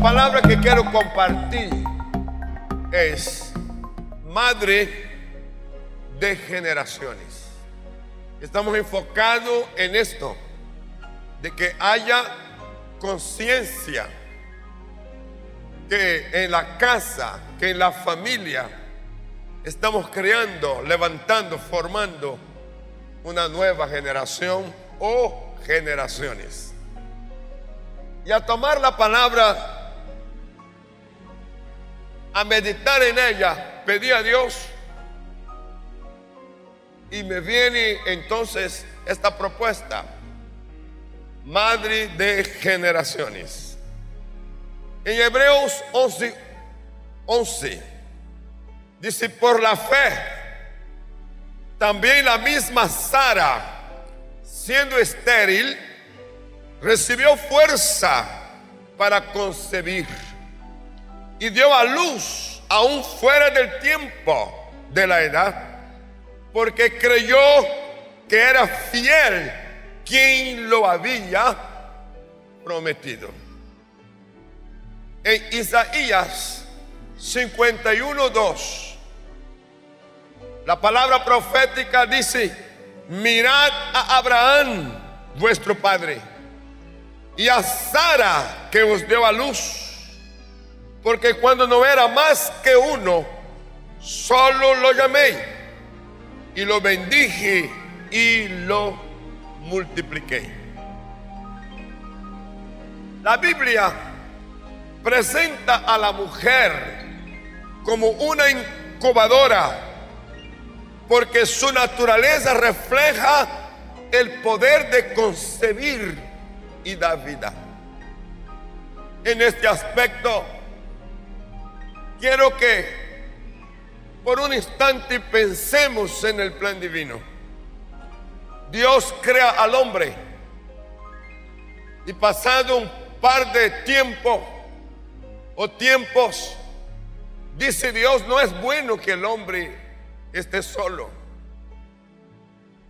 palabra que quiero compartir es madre de generaciones. Estamos enfocados en esto, de que haya conciencia que en la casa, que en la familia, estamos creando, levantando, formando una nueva generación o generaciones. Y a tomar la palabra a meditar en ella, pedí a Dios. Y me viene entonces esta propuesta, madre de generaciones. En Hebreos 11, 11 dice, por la fe, también la misma Sara, siendo estéril, recibió fuerza para concebir y dio a luz aún fuera del tiempo de la edad, porque creyó que era fiel quien lo había prometido. En Isaías 51.2, la palabra profética dice, mirad a Abraham, vuestro padre, y a Sara que os dio a luz porque cuando no era más que uno, solo lo llamé y lo bendije y lo multipliqué. La Biblia presenta a la mujer como una incubadora porque su naturaleza refleja el poder de concebir y dar vida. En este aspecto, quiero que por un instante pensemos en el plan divino. Dios crea al hombre y pasado un par de tiempo o tiempos, dice Dios, no es bueno que el hombre esté solo.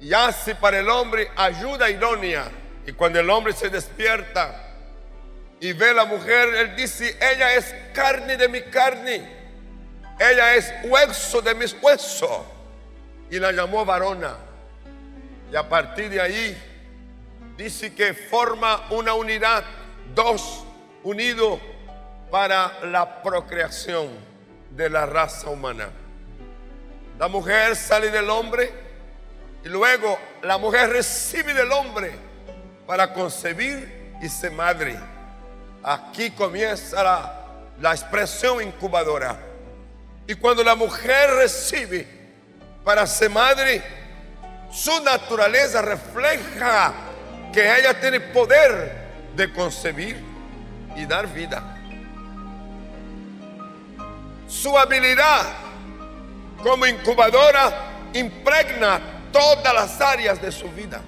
Y hace para el hombre ayuda idónea. Y cuando el hombre se despierta, y ve la mujer, él dice, ella es carne de mi carne, ella es hueso de mis huesos. Y la llamó varona. Y a partir de ahí dice que forma una unidad, dos unidos para la procreación de la raza humana. La mujer sale del hombre y luego la mujer recibe del hombre para concebir y ser madre. Aquí comienza la, expresión incubadora. Y cuando la mujer recibe para ser madre, su naturaleza refleja que ella tiene poder de concebir y dar vida. Su habilidad como incubadora impregna todas las áreas de su vida.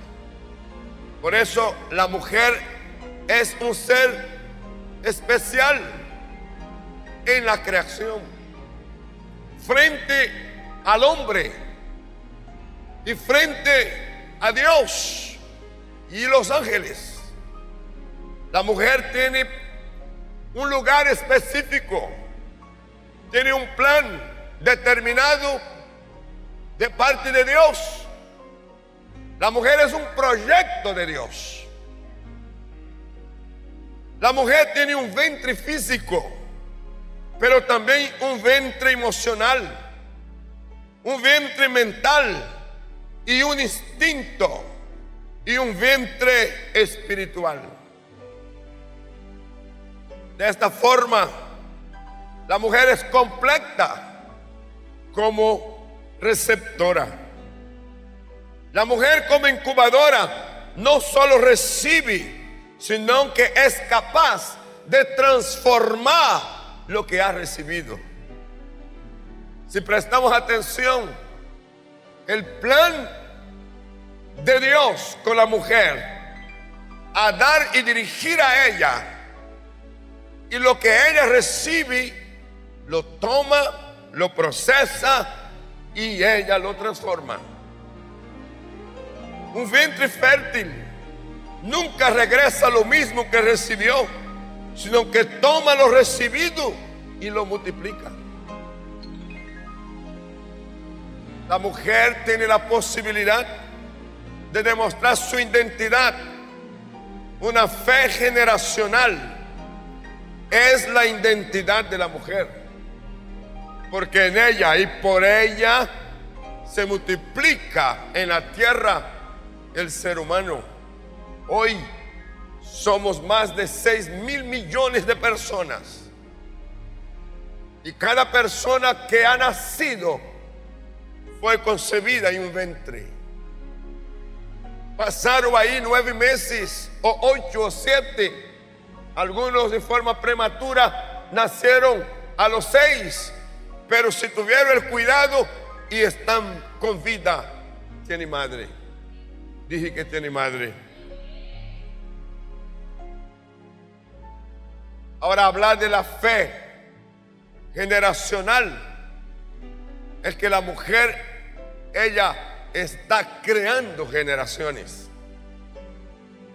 Por eso la mujer es un ser especial en la creación frente al hombre y frente a Dios y los ángeles. La mujer tiene un lugar específico, tiene un plan determinado de parte de Dios. La mujer es un proyecto de Dios. La mujer tiene un ventre físico, pero también un ventre emocional, un ventre mental y un instinto y un ventre espiritual. De esta forma, la mujer es completa como receptora. La mujer como incubadora no solo recibe, sino que es capaz de transformar lo que ha recibido. Si prestamos atención, el plan de Dios con la mujer a dar y dirigir a ella y lo que ella recibe lo toma, lo procesa y ella lo transforma. Un vientre fértil nunca regresa lo mismo que recibió. sino que toma lo recibido y lo multiplica. La mujer tiene la posibilidad de demostrar su identidad, una fe generacional. Es la identidad de la mujer, porque en ella y por ella se multiplica en la tierra el ser humano. Hoy somos más de 6 mil millones de personas. Y cada persona que ha nacido fue concebida en un ventre. Pasaron ahí nueve meses, o ocho, o siete. Algunos de forma prematura nacieron a los seis, pero si tuvieron el cuidado y están con vida, tiene madre. Dije que tiene madre. Ahora hablar de la fe generacional es que la mujer, ella está creando generaciones.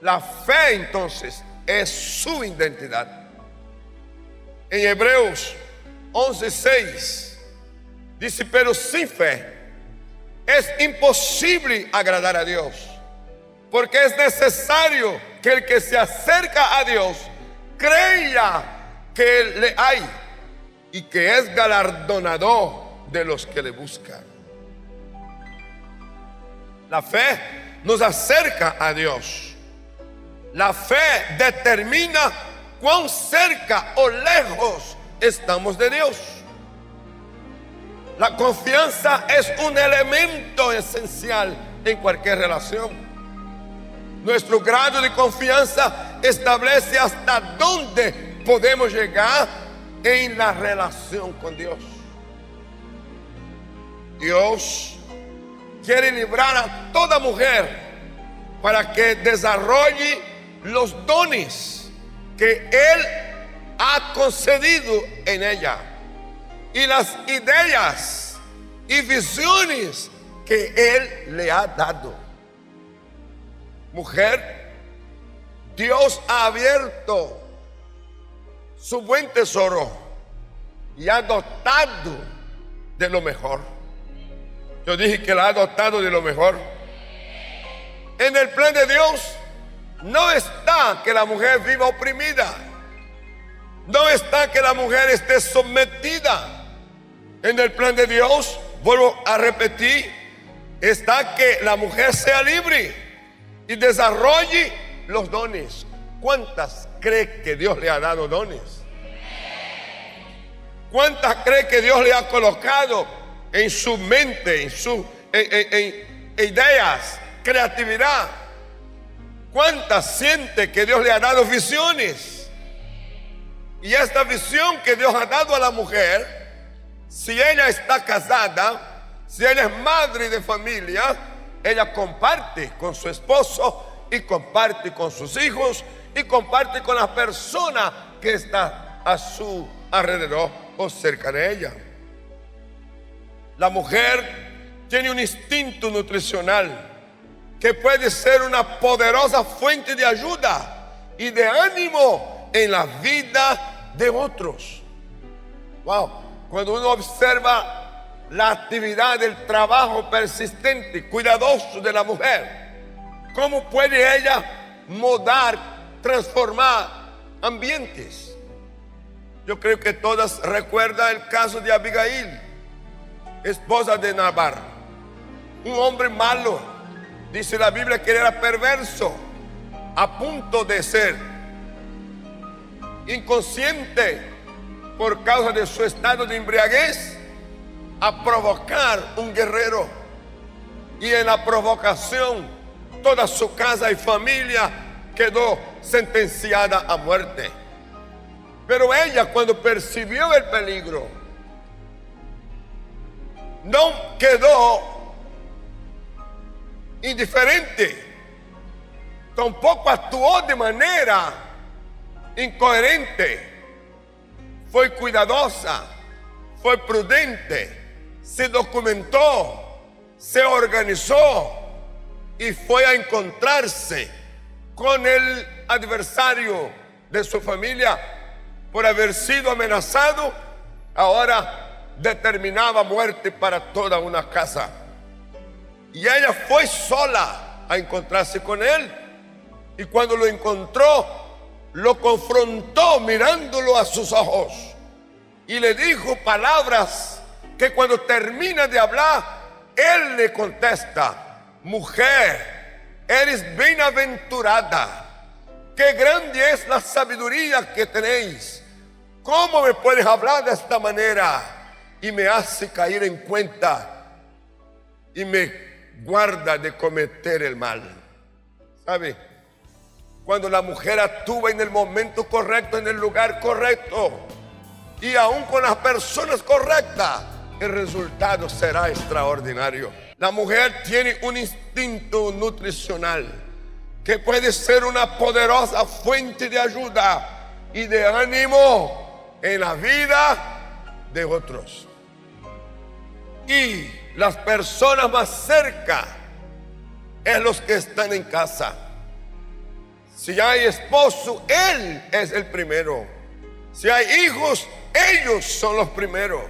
La fe entonces es su identidad. En Hebreos 11:6 dice, pero sin fe es imposible agradar a Dios, porque es necesario que el que se acerca a Dios creya que le hay y que es galardonador de los que le buscan. La fe nos acerca a Dios. La fe determina cuán cerca o lejos estamos de Dios. La confianza es un elemento esencial en cualquier relación. Nuestro grado de confianza establece hasta dónde podemos llegar en la relación con Dios. Dios quiere librar a toda mujer para que desarrolle los dones que Él ha concedido en ella y las ideas y visiones que Él le ha dado mujer, Dios ha abierto su buen tesoro y ha dotado de lo mejor. Yo dije que la ha dotado de lo mejor. En el plan de Dios no está que la mujer viva oprimida. No está que la mujer esté sometida. En el plan de Dios, vuelvo a repetir, está que la mujer sea libre y desarrolle los dones. ¿Cuántas cree que Dios le ha dado dones? ¿Cuántas cree que Dios le ha colocado en su mente, en sus ideas, creatividad? ¿Cuántas siente que Dios le ha dado visiones? Y esta visión que Dios ha dado a la mujer, si ella está casada, si ella es madre de familia, ella comparte con su esposo y comparte con sus hijos y comparte con la persona que está a su alrededor o cerca de ella. La mujer tiene un instinto nutricional que puede ser una poderosa fuente de ayuda y de ánimo en la vida de otros. Wow, cuando uno observa la actividad del trabajo persistente, cuidadoso de la mujer. ¿Cómo puede ella modar, transformar ambientes? Yo creo que todas recuerdan el caso de Abigail, esposa de Nabar. Un hombre malo, dice la Biblia que era perverso, a punto de ser inconsciente por causa de su estado de embriaguez a provocar un guerrero. Y en la provocación, toda su casa y familia quedó sentenciada a muerte. Pero ella cuando percibió el peligro, no quedó indiferente, tampoco actuó de manera incoherente, fue cuidadosa, fue prudente se documentó, se organizó y fue a encontrarse con el adversario de su familia por haber sido amenazado, ahora determinaba muerte para toda una casa. Y ella fue sola a encontrarse con él. Y cuando lo encontró, lo confrontó mirándolo a sus ojos. Y le dijo palabras que cuando termina de hablar, él le contesta, mujer, eres bienaventurada. Qué grande es la sabiduría que tenéis. ¿Cómo me puedes hablar de esta manera? Y me hace caer en cuenta y me guarda de cometer el mal. ¿Sabe? Cuando la mujer actúa en el momento correcto, en el lugar correcto, y aún con las personas correctas, el resultado será extraordinario. La mujer tiene un instinto nutricional que puede ser una poderosa fuente de ayuda y de ánimo en la vida de otros. Y las personas más cerca es los que están en casa. Si hay esposo, él es el primero. Si hay hijos, ellos son los primeros.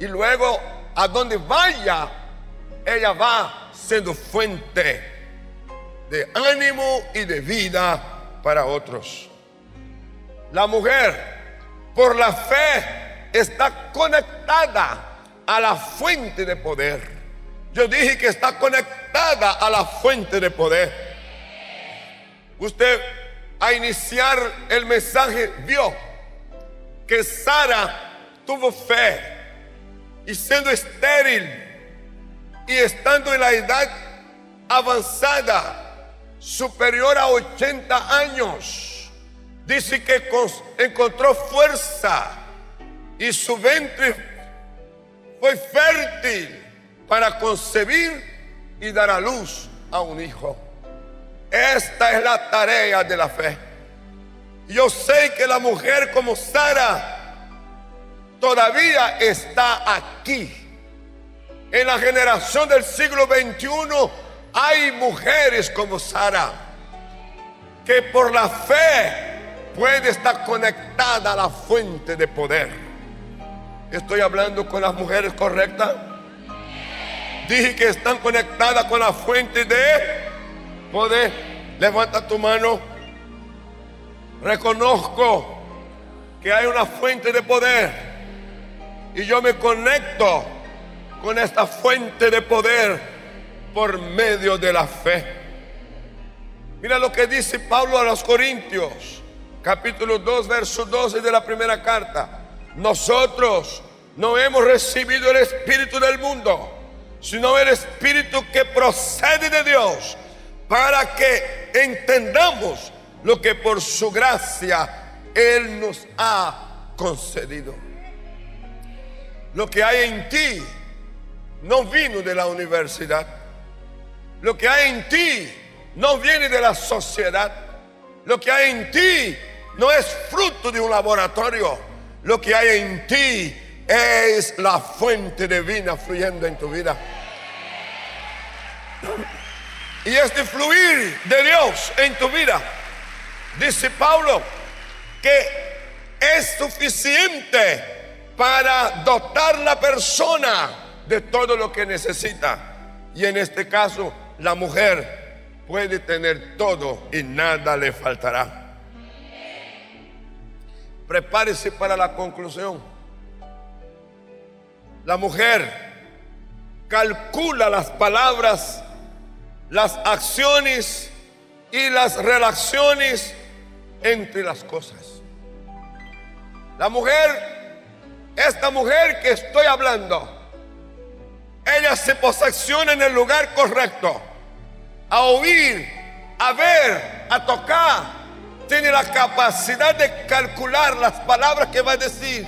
Y luego, a donde vaya, ella va siendo fuente de ánimo y de vida para otros. La mujer, por la fe, está conectada a la fuente de poder. Yo dije que está conectada a la fuente de poder. Usted a iniciar el mensaje vio que Sara tuvo fe y siendo estéril y estando en la edad avanzada, superior a 80 años, dice que encontró fuerza y su ventre fue fértil para concebir y dar a luz a un hijo. Esta es la tarea de la fe. Yo sé que la mujer como Sara todavía está aquí. En la generación del siglo XXI hay mujeres como Sara que por la fe puede estar conectada a la fuente de poder. Estoy hablando con las mujeres correctas. Dije que están conectadas con la fuente de poder. Levanta tu mano. Reconozco que hay una fuente de poder. Y yo me conecto con esta fuente de poder por medio de la fe. Mira lo que dice Pablo a los Corintios, capítulo 2, verso 12 de la primera carta. Nosotros no hemos recibido el Espíritu del mundo, sino el Espíritu que procede de Dios, para que entendamos lo que por su gracia Él nos ha concedido. Lo que hay en ti no vino de la universidad. Lo que hay en ti no viene de la sociedad. Lo que hay en ti no es fruto de un laboratorio lo que hay en ti es la fuente divina fluyendo en tu vida. Y este fluir de Dios en tu vida, dice Pablo, que es suficiente para dotar la persona de todo lo que necesita. Y en este caso, la mujer puede tener todo y nada le faltará. Prepárese para la conclusión. La mujer calcula las palabras, las acciones y las relaciones entre las cosas. La mujer, esta mujer que estoy hablando, ella se posiciona en el lugar correcto, a oír, a ver, a tocar, tiene la capacidad de calcular las palabras que va a decir,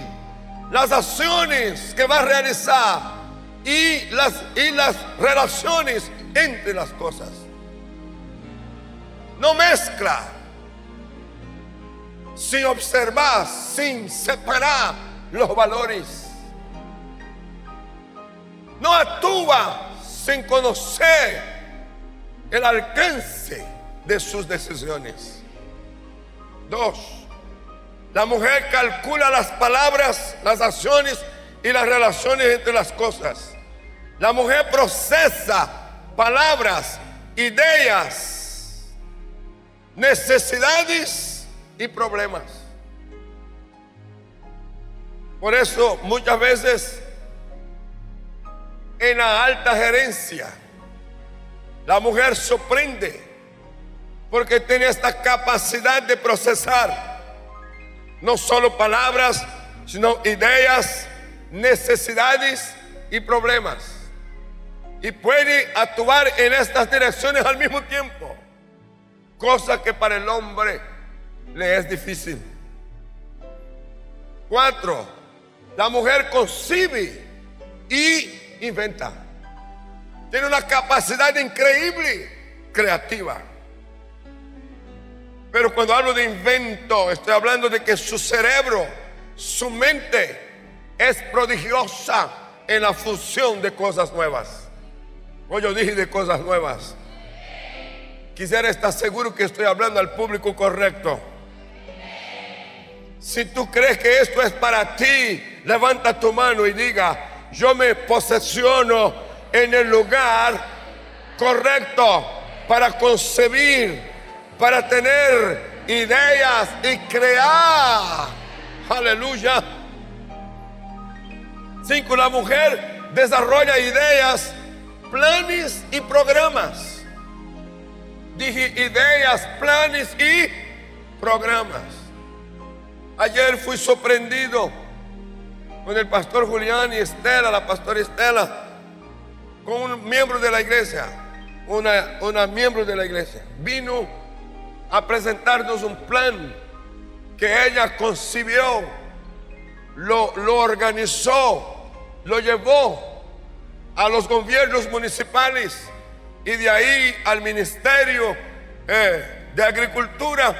las acciones que va a realizar y las, y las relaciones entre las cosas. No mezcla, sin observar, sin separar los valores. Sin conocer el alcance de sus decisiones. Dos, La mujer calcula las palabras, las acciones y las relaciones entre las cosas. La mujer procesa palabras, ideas, necesidades y problemas. Por eso muchas veces en la alta gerencia la mujer sorprende porque tiene esta capacidad de procesar no solo palabras, sino ideas, necesidades y problemas. Y puede actuar en estas direcciones al mismo tiempo, cosa que para el hombre le es difícil. Cuatro, la mujer concibe y inventa. Tiene una capacidad increíble, creativa. Pero cuando hablo de invento, estoy hablando de que su cerebro, su mente es prodigiosa en la fusión de cosas nuevas. Hoy yo dije de cosas nuevas. Quisiera estar seguro que estoy hablando al público correcto. Si tú crees que esto es para ti, levanta tu mano y diga, yo me posesiono en el lugar correcto para concebir, para tener ideas y crear. Aleluya. Cinco, la mujer desarrolla ideas, planes y programas. Dije ideas, planes y programas. Ayer fui sorprendido con el pastor Julián y Estela, la pastora Estela, con un miembro de la iglesia, una, una miembro de la iglesia. Vino a presentarnos un plan que ella concibió, lo, lo organizó, lo llevó a los gobiernos municipales y de ahí al Ministerio eh, de Agricultura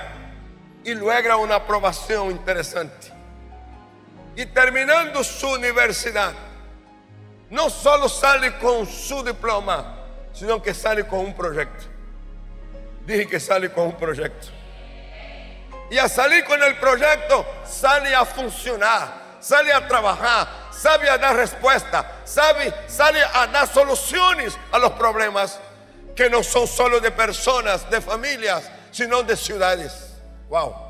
y logra una aprobación interesante. Y terminando su universidad, no solo sale con su diploma, sino que sale con un proyecto. Dije que sale con un proyecto. Y a salir con el proyecto, sale a funcionar, sale a trabajar, sabe a dar respuesta, sabe, sale a dar soluciones a los problemas que no son solo de personas, de familias, sino de ciudades. Wow.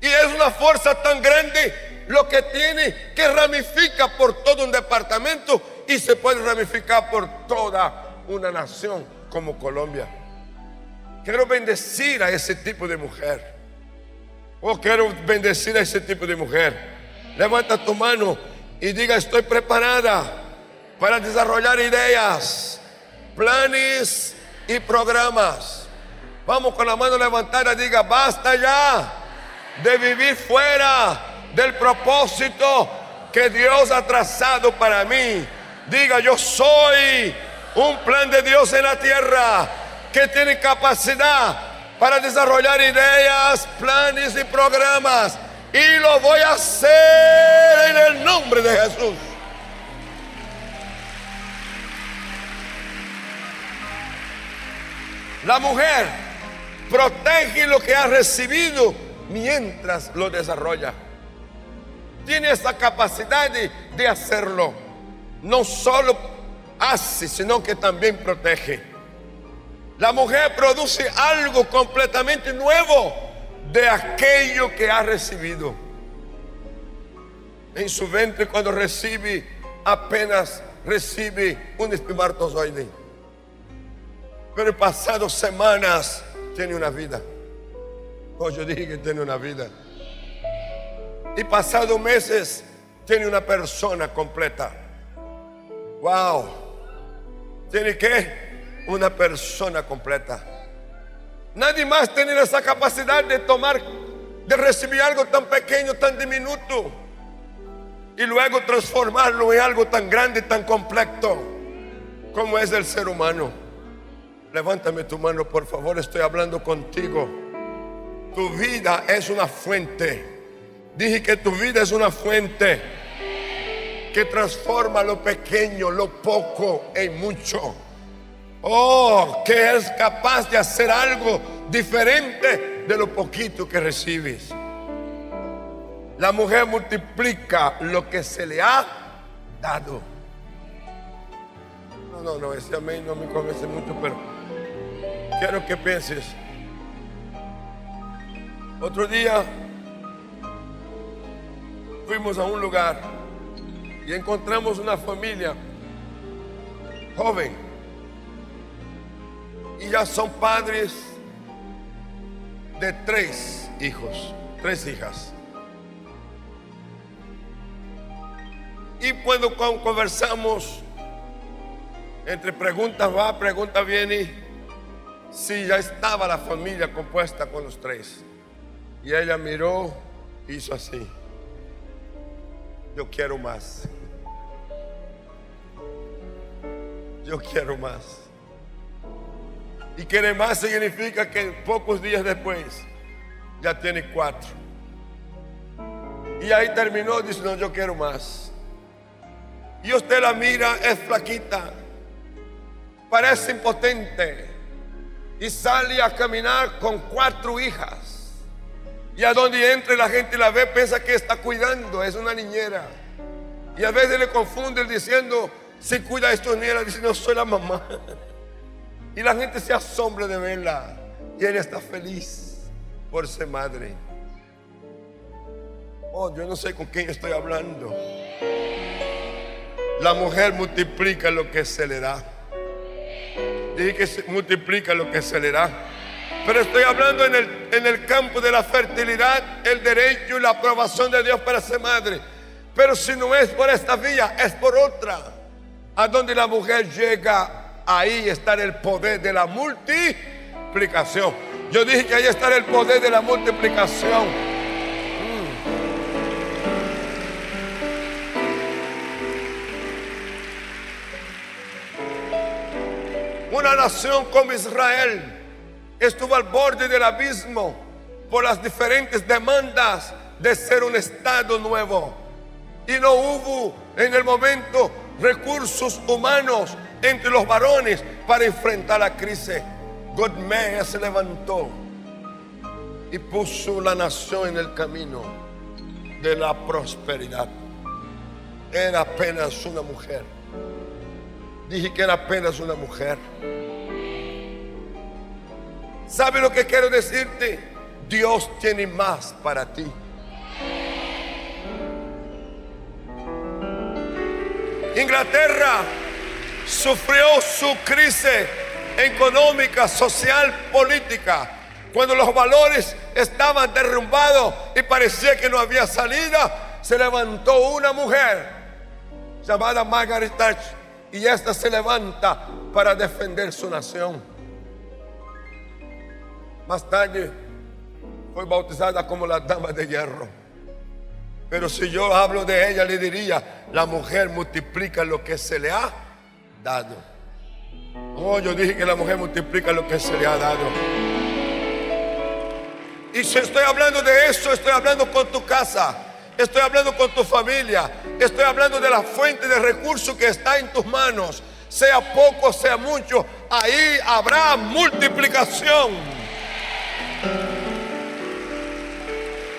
Y es una fuerza tan grande lo que tiene que ramifica por todo un departamento y se puede ramificar por toda una nación como Colombia. Quiero bendecir a ese tipo de mujer. Oh, quiero bendecir a ese tipo de mujer. Levanta tu mano y diga, estoy preparada para desarrollar ideas, planes y programas. Vamos con la mano levantada, diga, basta ya de vivir fuera del propósito que Dios ha trazado para mí. Diga, yo soy un plan de Dios en la tierra que tiene capacidad para desarrollar ideas, planes y programas. Y lo voy a hacer en el nombre de Jesús. La mujer protege lo que ha recibido mientras lo desarrolla. Tiene esa capacidad de, hacerlo. No solo hace, sino que también protege. La mujer produce algo completamente nuevo de aquello que ha recibido. En su ventre cuando recibe, apenas recibe un espermatozoide. Pero pasado semanas tiene una vida. Hoy yo dije que tiene una vida. Y pasado meses tiene una persona completa. Wow. ¿Tiene qué? una persona completa. Nadie más tiene esa capacidad de tomar, de recibir algo tan pequeño, tan diminuto, y luego transformarlo en algo tan grande, tan completo, como es el ser humano. Levántame tu mano, por favor, estoy hablando contigo. Tu vida es una fuente. Dije que tu vida es una fuente que transforma lo pequeño, lo poco en mucho. Oh, que es capaz de hacer algo diferente de lo poquito que recibes. La mujer multiplica lo que se le ha dado. No, no, no, ese amén no me convence mucho, pero quiero que pienses. Otro día fuimos a un lugar y encontramos una familia joven y ya son padres de tres hijos, tres hijas. Y cuando conversamos, entre preguntas va, preguntas viene, si ya estaba la familia compuesta con los tres. Y ella miró, hizo así yo quiero más. Yo quiero más. Y quiere más significa que pocos días después ya tiene cuatro. Y ahí terminó diciendo, yo quiero más. Y usted la mira, es flaquita, parece impotente. Y sale a caminar con cuatro hijas. Y a donde entre la gente la ve, piensa que está cuidando, es una niñera. Y a veces le confunde diciendo, si cuida a estos niños, dice, no soy la mamá. Y la gente se asombra de verla. Y ella está feliz por ser madre. Oh, yo no sé con quién estoy hablando. La mujer multiplica lo que se le da. Dije que multiplica lo que se le da. Pero estoy hablando en el, en el campo de la fertilidad, el derecho y la aprobación de Dios para ser madre. Pero si no es por esta vía, es por otra. A donde la mujer llega, ahí está el poder de la multiplicación. Yo dije que ahí está el poder de la multiplicación. Mm. Una nación como Israel estuvo al borde del abismo por las diferentes demandas de ser un Estado nuevo. Y no hubo en el momento recursos humanos entre los varones para enfrentar la crisis. Godmea se levantó y puso la nación en el camino de la prosperidad. Era apenas una mujer. Dije que era apenas una mujer. ¿Sabe lo que quiero decirte? Dios tiene más para ti. Inglaterra sufrió su crisis económica, social, política, cuando los valores estaban derrumbados y parecía que no había salida, se levantó una mujer llamada Margaret Thatcher y esta se levanta para defender su nación. Más tarde fue bautizada como la dama de hierro. Pero si yo hablo de ella, le diría, la mujer multiplica lo que se le ha dado. Oh, yo dije que la mujer multiplica lo que se le ha dado. Y si estoy hablando de eso, estoy hablando con tu casa, estoy hablando con tu familia, estoy hablando de la fuente de recursos que está en tus manos. Sea poco, sea mucho, ahí habrá multiplicación.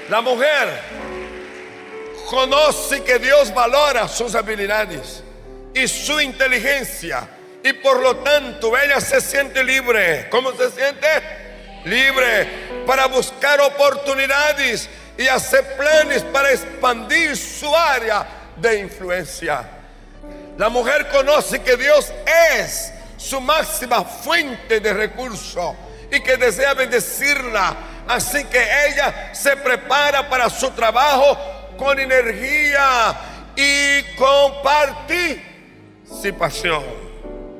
La mujer conoce que Dios valora sus habilidades y su inteligencia y por lo tanto ella se siente libre. ¿Cómo se siente? Libre para buscar oportunidades y hacer planes para expandir su área de influencia. La mujer conoce que Dios es su máxima fuente de recursos y que desea bendecirla. Así que ella se prepara para su trabajo con energía y con participación.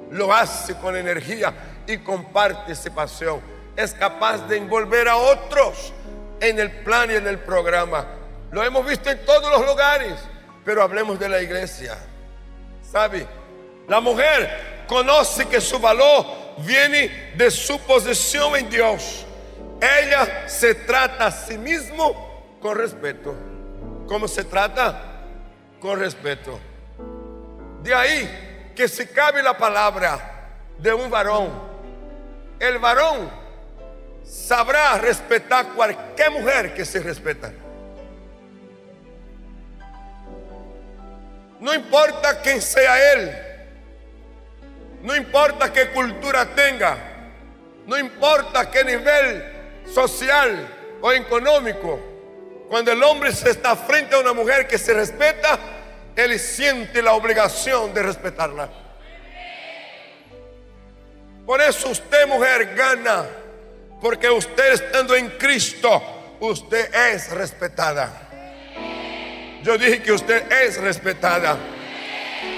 Lo hace con energía y con participación. Es capaz de envolver a otros en el plan y en el programa. Lo hemos visto en todos los lugares, pero hablemos de la iglesia. ¿Sabe? La mujer conoce que su valor viene de su posición en Dios. Ella se trata a sí mismo con respeto. ¿Cómo se trata? Con respeto. De ahí que si cabe la palabra de un varón, el varón sabrá respetar cualquier mujer que se respeta. No importa quién sea él. No importa qué cultura tenga. No importa qué nivel social o económico. Cuando el hombre se está frente a una mujer que se respeta, él siente la obligación de respetarla. Por eso usted, mujer, gana. Porque usted estando en Cristo, usted es respetada. Yo dije que usted es respetada.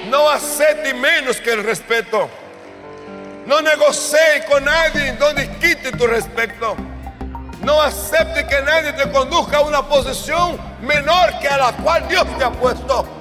No acepte menos que el respeto. No negocie con nadie donde quite tu respeto. No acepte que nadie te conduzca a una posición menor que a la cual Dios te ha puesto.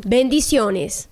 Bendiciones.